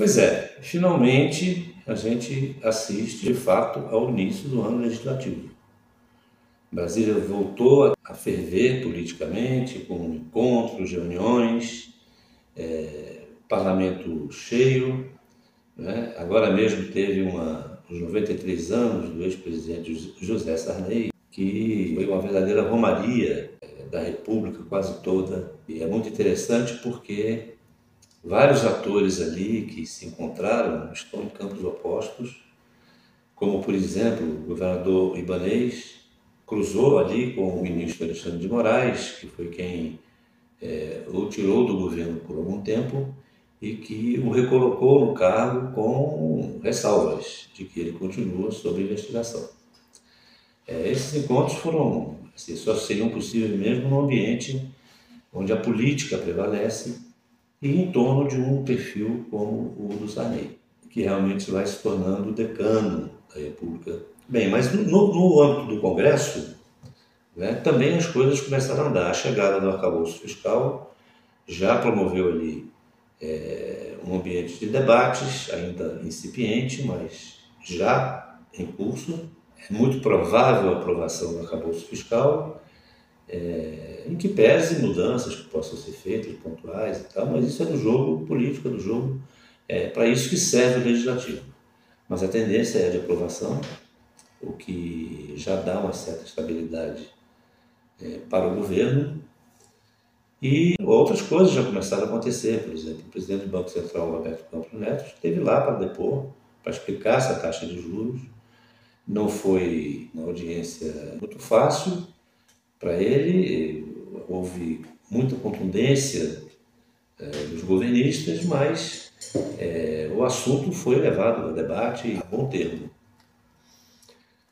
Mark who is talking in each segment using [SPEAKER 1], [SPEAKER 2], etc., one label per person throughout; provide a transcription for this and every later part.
[SPEAKER 1] Pois é, finalmente a gente assiste de fato ao início do ano legislativo. Brasília voltou a ferver politicamente, com encontros, reuniões, é, parlamento cheio. Né? Agora mesmo teve uma, os 93 anos do ex-presidente José Sarney, que foi uma verdadeira romaria é, da República quase toda. E é muito interessante porque vários atores ali que se encontraram estão em campos opostos, como, por exemplo, o governador Ibanês, cruzou ali com o ministro Alexandre de Moraes, que foi quem é, o tirou do governo por algum tempo e que o recolocou no cargo com ressalvas de que ele continua sob investigação. É, esses encontros foram, assim, só seriam possíveis mesmo num ambiente onde a política prevalece e em torno de um perfil como o do Sarney, que realmente vai se tornando decano da República Bem, mas no, no âmbito do Congresso, né, também as coisas começaram a andar. A chegada do arcabouço fiscal já promoveu ali é, um ambiente de debates, ainda incipiente, mas já em curso. É muito provável a aprovação do arcabouço fiscal, é, em que pese mudanças que possam ser feitas, pontuais e tal, mas isso é do jogo político, é do jogo, é para isso que serve o legislativo. Mas a tendência é de aprovação o que já dá uma certa estabilidade é, para o governo. E outras coisas já começaram a acontecer, por exemplo, o presidente do Banco Central, Roberto Campos Neto, esteve lá para depor, para explicar essa taxa de juros. Não foi uma audiência muito fácil para ele, houve muita contundência é, dos governistas, mas é, o assunto foi levado a debate a bom termo.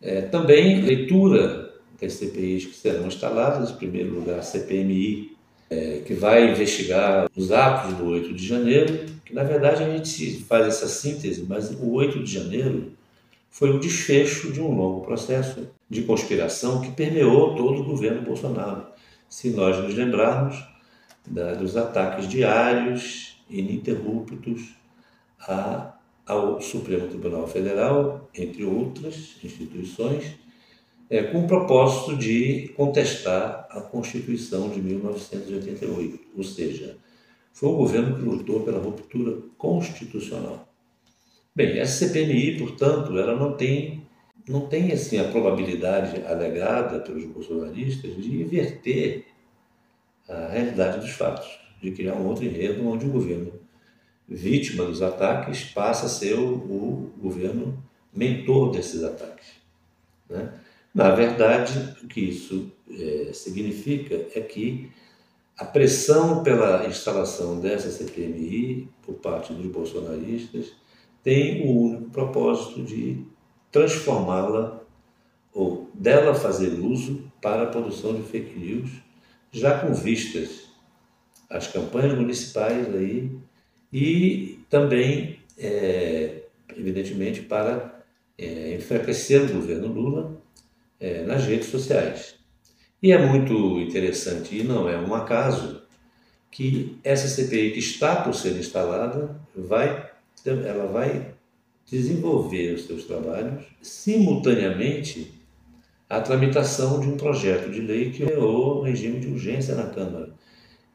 [SPEAKER 1] É, também leitura das CPIs que serão instaladas, em primeiro lugar a CPMI, é, que vai investigar os atos do 8 de janeiro, que na verdade a gente faz essa síntese, mas o 8 de janeiro foi o desfecho de um longo processo de conspiração que permeou todo o governo Bolsonaro. Se nós nos lembrarmos da, dos ataques diários, ininterruptos, a ao Supremo Tribunal Federal, entre outras instituições, é, com o propósito de contestar a Constituição de 1988, ou seja, foi o governo que lutou pela ruptura constitucional. Bem, essa CPMI, portanto, ela não tem não tem assim a probabilidade alegada pelos bolsonaristas de inverter a realidade dos fatos, de criar um outro enredo onde o governo vítima dos ataques passa a ser o, o governo mentor desses ataques. Né? Na verdade, o que isso é, significa é que a pressão pela instalação dessa CPMI por parte dos bolsonaristas tem o único propósito de transformá-la ou dela fazer uso para a produção de fake news, já com vistas às campanhas municipais aí e também, é, evidentemente, para é, enfraquecer o governo Lula é, nas redes sociais. E é muito interessante, e não é um acaso, que essa CPI que está por ser instalada vai, ela vai desenvolver os seus trabalhos simultaneamente à tramitação de um projeto de lei que criou o regime de urgência na Câmara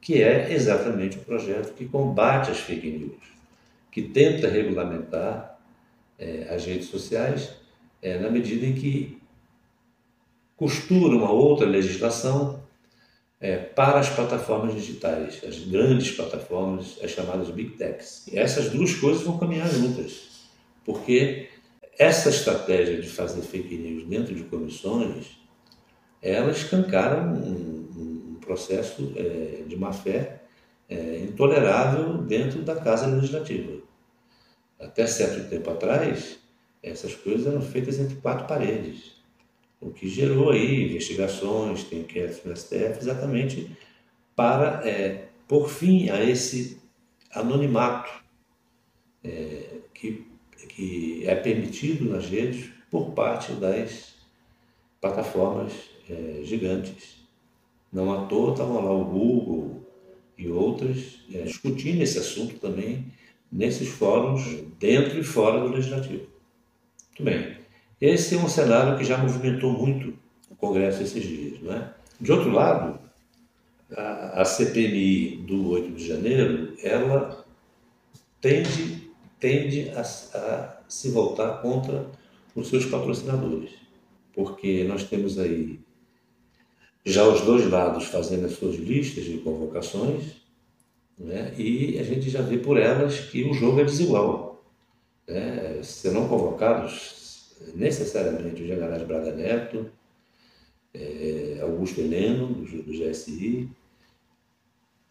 [SPEAKER 1] que é exatamente o projeto que combate as fake news, que tenta regulamentar é, as redes sociais é, na medida em que costura uma outra legislação é, para as plataformas digitais, as grandes plataformas, as chamadas Big Techs. E essas duas coisas vão caminhar juntas, porque essa estratégia de fazer fake news dentro de comissões, elas escancaram um, processo é, de má-fé é, intolerável dentro da Casa Legislativa. Até certo tempo atrás, essas coisas eram feitas entre quatro paredes, o que gerou aí investigações, tem inquéritos no STF, exatamente para é, pôr fim a esse anonimato é, que, que é permitido nas redes por parte das plataformas é, gigantes. Não à toa estavam lá o Google e outras é, discutindo esse assunto também nesses fóruns, dentro e fora do Legislativo. Muito bem. Esse é um cenário que já movimentou muito o Congresso esses dias. Não é? De outro lado, a, a CPMI do 8 de janeiro, ela tende, tende a, a se voltar contra os seus patrocinadores, porque nós temos aí já os dois lados fazendo as suas listas de convocações, né? e a gente já vê por elas que o jogo é desigual. Né? Serão convocados necessariamente o general Braga Neto, é, Augusto Heleno, do, do GSI,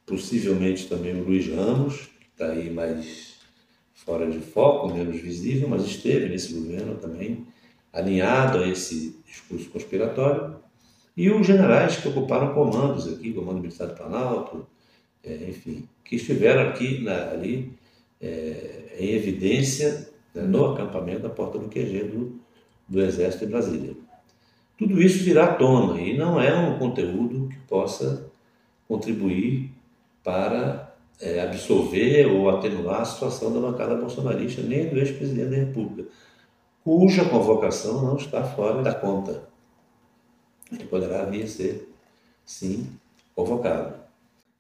[SPEAKER 1] possivelmente também o Luiz Ramos, que está aí mais fora de foco, menos visível, mas esteve nesse governo também, alinhado a esse discurso conspiratório, e os generais que ocuparam comandos aqui, comando militar do Planalto, é, enfim, que estiveram aqui, na, ali, é, em evidência né, no acampamento da porta do QG do, do Exército de Brasília. Tudo isso virá à tona e não é um conteúdo que possa contribuir para é, absolver ou atenuar a situação da bancada bolsonarista, nem do ex-presidente da República, cuja convocação não está fora da conta. Ele poderá vir a ser, sim, convocado.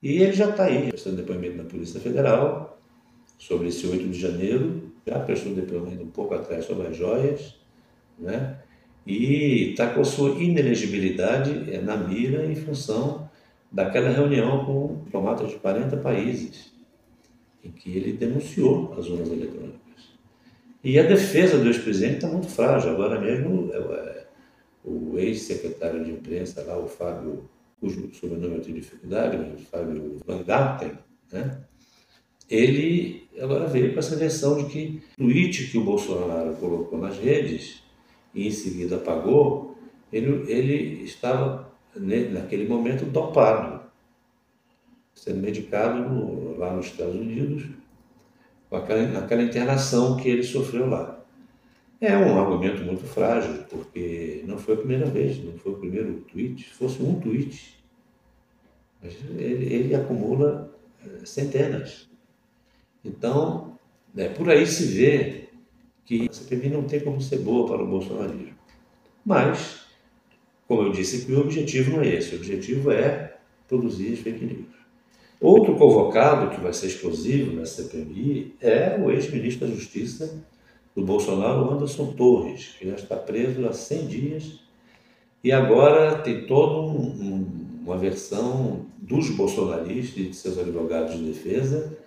[SPEAKER 1] E ele já está aí, prestando depoimento na Polícia Federal sobre esse 8 de janeiro, já prestou depoimento um pouco atrás sobre as joias, né? e está com a sua inelegibilidade é, na mira em função daquela reunião com diplomatas de 40 países, em que ele denunciou as urnas eletrônicas. E a defesa do ex-presidente está muito frágil. Agora mesmo, é, é, o ex-secretário de imprensa, lá, o Fábio, cujo sobrenome eu tenho dificuldade, o Fábio Van Garten, né? Ele agora veio com essa versão de que o tweet que o Bolsonaro colocou nas redes e em seguida apagou, ele, ele estava naquele momento dopado, sendo medicado no, lá nos Estados Unidos, com aquela, naquela internação que ele sofreu lá. É um argumento muito frágil, porque não foi a primeira vez, não foi o primeiro tweet, se fosse um tweet, ele, ele acumula eh, centenas. Então, é, por aí se vê que a CPMI não tem como ser boa para o bolsonarismo. Mas como eu disse, que o objetivo não é esse, o objetivo é produzir fake news. Outro convocado que vai ser explosivo na CPMI é o ex-ministro da Justiça do Bolsonaro, Anderson Torres, que já está preso há 100 dias e agora tem toda um, um, uma versão dos bolsonaristas e de seus advogados de defesa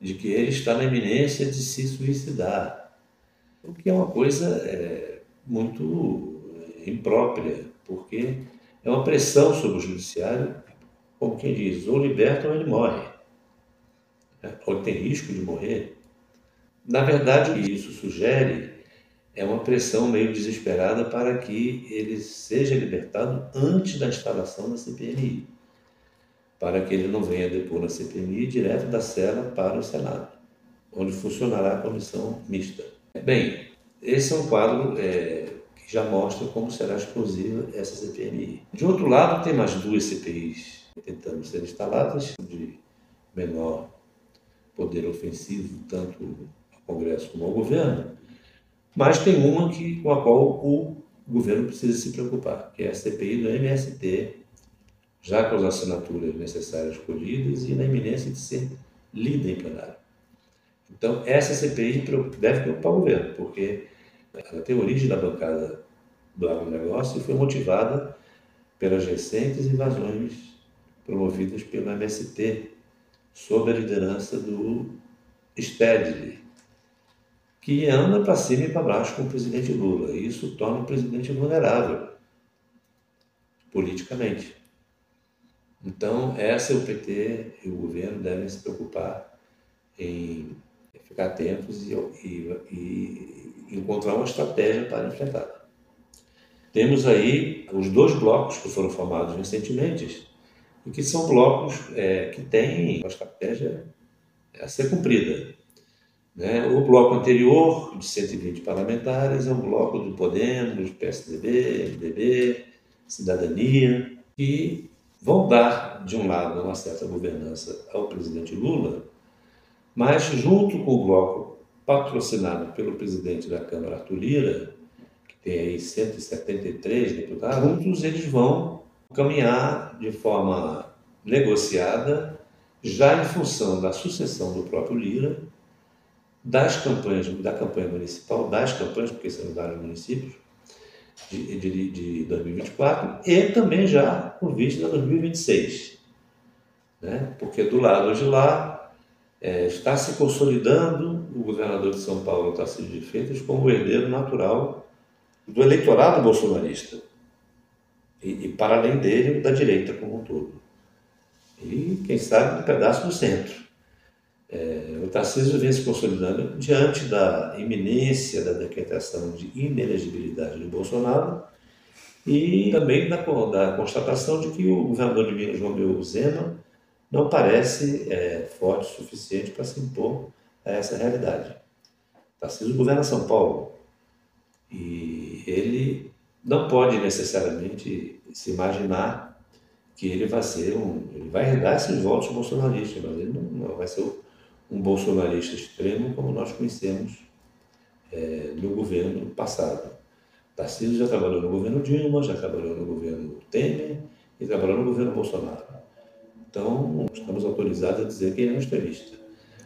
[SPEAKER 1] de que ele está na iminência de se suicidar, o que é uma coisa é, muito imprópria porque é uma pressão sobre o judiciário, como quem diz, ou liberta ou ele morre, né? ou tem risco de morrer. Na verdade, o que isso sugere é uma pressão meio desesperada para que ele seja libertado antes da instalação da CPMI, para que ele não venha depor na CPMI direto da cela para o Senado, onde funcionará a comissão mista. Bem, esse é um quadro é, que já mostra como será explosiva essa CPMI. De outro lado, tem mais duas CPIs tentando ser instaladas, de menor poder ofensivo, tanto ao Congresso como ao governo, mas tem uma que, com a qual o governo precisa se preocupar, que é a CPI do MST, já com as assinaturas necessárias colhidas e na iminência de ser lida em plenário. Então, essa CPI deve preocupar o governo, porque ela tem origem na bancada do agronegócio e foi motivada pelas recentes invasões promovidas pelo MST, sob a liderança do Stedley, que anda para cima e para baixo com o presidente Lula. E isso torna o presidente vulnerável politicamente. Então, essa é o PT e o governo devem se preocupar em ficar atentos e, e, e encontrar uma estratégia para enfrentar. Temos aí os dois blocos que foram formados recentemente, e que são blocos é, que têm uma estratégia a ser cumprida. Né? O bloco anterior, de 120 parlamentares, é o bloco do Podemos, PSDB, MDB, Cidadania, que vão dar, de um lado, uma certa governança ao presidente Lula, mas junto com o bloco patrocinado pelo presidente da Câmara, Arthur Lira, que tem aí 173 deputados, juntos eles vão caminhar de forma negociada, já em função da sucessão do próprio Lira, das campanhas, da campanha municipal, das campanhas, porque são vários municípios, de, de, de 2024, e também já com vista a 2026. Né? Porque do lado de lá é, está se consolidando o governador de São Paulo, Tarcísio de Freitas, como o herdeiro natural do eleitorado bolsonarista. E, e, para além dele, da direita como um todo. E, quem sabe, um pedaço do centro. É, o Tarcísio vem se consolidando diante da iminência da decretação de inelegibilidade de Bolsonaro e também da, da constatação de que o governador de Minas, João Belo Zema, não parece é, forte o suficiente para se impor a essa realidade. Tarcísio governa São Paulo e ele não pode necessariamente se imaginar que ele vai ser um, ele vai herdar esses votos bolsonaristas, mas ele não, não vai ser um bolsonarista extremo como nós conhecemos é, no governo passado. Tarcísio já trabalhou no governo Dilma, já trabalhou no governo Temer e trabalhou no governo Bolsonaro. Então, estamos autorizados a dizer que ele é um extremista.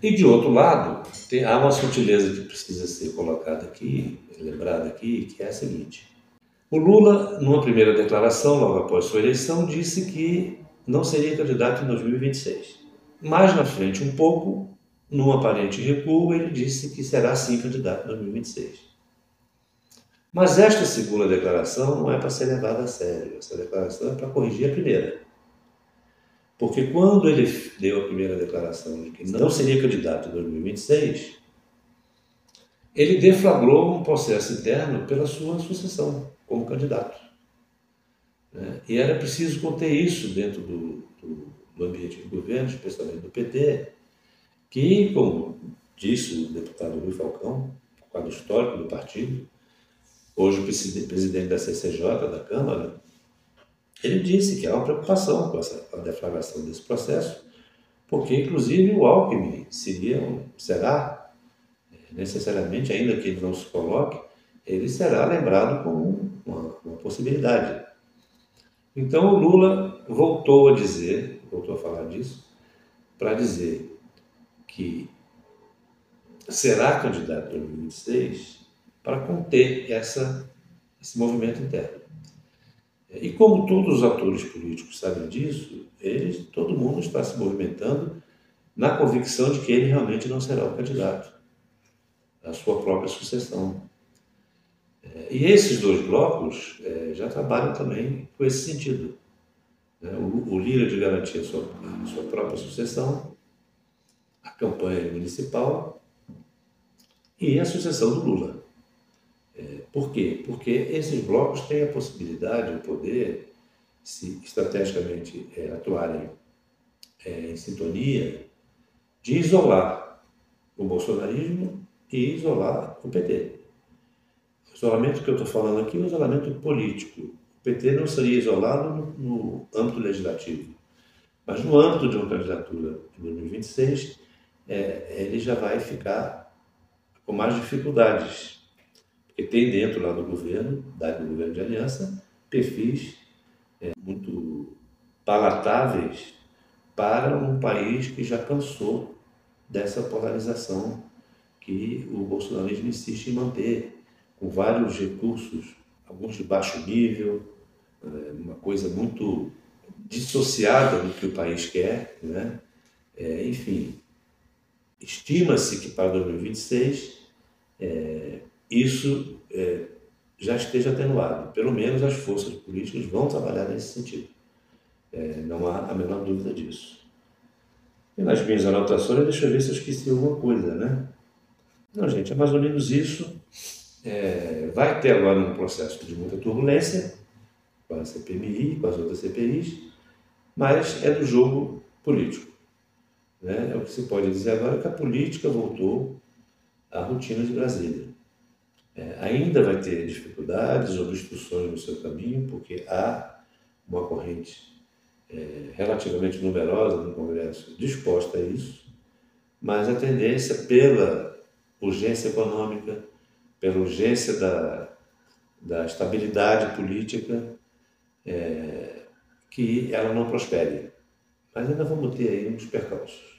[SPEAKER 1] E de outro lado, tem, há uma sutileza que precisa ser colocada aqui, lembrada aqui, que é a seguinte. O Lula, numa primeira declaração, logo após sua eleição, disse que não seria candidato em 2026. Mais na frente, um pouco, num aparente recuo, ele disse que será sim candidato em 2026. Mas esta segunda declaração não é para ser levada a sério. Essa declaração é para corrigir a primeira. Porque quando ele deu a primeira declaração de que não seria candidato em 2026, ele deflagrou um processo interno pela sua sucessão como candidato. Né? E era preciso conter isso dentro do, do, do ambiente do governo, especialmente do PT, que, como disse o deputado Luiz Falcão, quadro histórico do partido, hoje presidente da CCJ, da Câmara, ele disse que há uma preocupação com, essa, a deflagração desse processo, porque, inclusive, o Alckmin seria, será, necessariamente, ainda que ele não se coloque, ele será lembrado como uma, uma possibilidade. Então, o Lula voltou a dizer, voltou a falar disso, para dizer que será candidato em 2026 para conter essa, esse movimento interno. E como todos os atores políticos sabem disso, eles, todo mundo está se movimentando na convicção de que ele realmente não será o candidato à sua própria sucessão. É, e esses dois blocos é, já trabalham também com esse sentido. Né? O, Lira de garantir a sua, a sua própria sucessão campanha municipal e a sucessão do Lula. É, por quê? Porque esses blocos têm a possibilidade, o poder, se estrategicamente é, atuarem é, em sintonia, de isolar o bolsonarismo e isolar o PT. O isolamento que eu estou falando aqui é um isolamento político. O PT não seria isolado no, no âmbito legislativo, mas no âmbito de uma candidatura de 2026, é, ele já vai ficar com mais dificuldades. Porque tem dentro lá do governo, do governo de aliança, perfis é, muito palatáveis para um país que já cansou dessa polarização que o bolsonarismo insiste em manter, com vários recursos, alguns de baixo nível, é, uma coisa muito dissociada do que o país quer, né? É, enfim, Estima-se que para 2026 é, isso é, já esteja atenuado. Pelo menos as forças políticas vão trabalhar nesse sentido. É, não há a menor dúvida disso. E nas minhas anotações, deixa eu ver se eu esqueci alguma coisa, né? Não, gente, é mais ou menos isso. É, vai ter agora um processo de muita turbulência com a CPMI, com as outras CPIs, mas é do jogo político. Né? É o que se pode dizer agora que a política voltou à rotina de Brasília. É, ainda vai ter dificuldades, obstruções no seu caminho, porque há uma corrente é, relativamente numerosa no Congresso disposta a isso, mas a tendência pela urgência econômica, pela urgência da, da estabilidade política, é, que ela não prospere. Mas ainda vamos ter aí uns percalços.